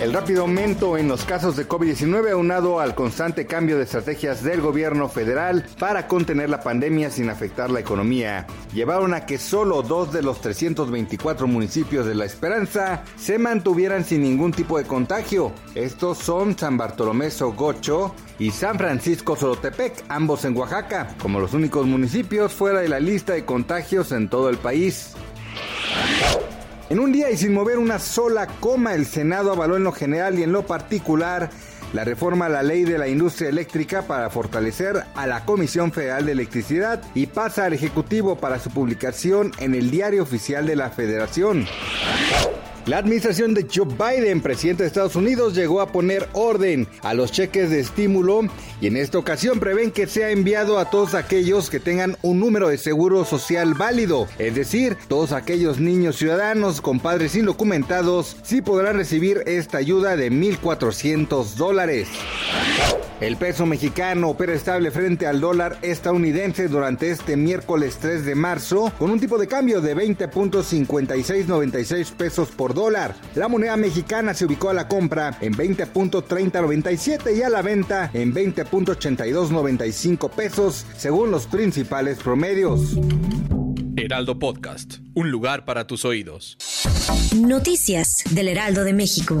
El rápido aumento en los casos de COVID-19 aunado al constante cambio de estrategias del gobierno federal para contener la pandemia sin afectar la economía llevaron a que solo dos de los 324 municipios de La Esperanza se mantuvieran sin ningún tipo de contagio. Estos son San Bartolomé Sogocho y San Francisco Solotepec, ambos en Oaxaca, como los únicos municipios fuera de la lista de contagios en todo el país. En un día y sin mover una sola coma, el Senado avaló en lo general y en lo particular la reforma a la ley de la industria eléctrica para fortalecer a la Comisión Federal de Electricidad y pasa al Ejecutivo para su publicación en el Diario Oficial de la Federación. La administración de Joe Biden, presidente de Estados Unidos, llegó a poner orden a los cheques de estímulo y en esta ocasión prevén que sea enviado a todos aquellos que tengan un número de seguro social válido, es decir, todos aquellos niños ciudadanos con padres indocumentados sí podrán recibir esta ayuda de 1.400 dólares. El peso mexicano opera estable frente al dólar estadounidense durante este miércoles 3 de marzo con un tipo de cambio de 20.5696 pesos por dólar. La moneda mexicana se ubicó a la compra en 20.3097 y a la venta en 20.8295 pesos según los principales promedios. Heraldo Podcast, un lugar para tus oídos. Noticias del Heraldo de México.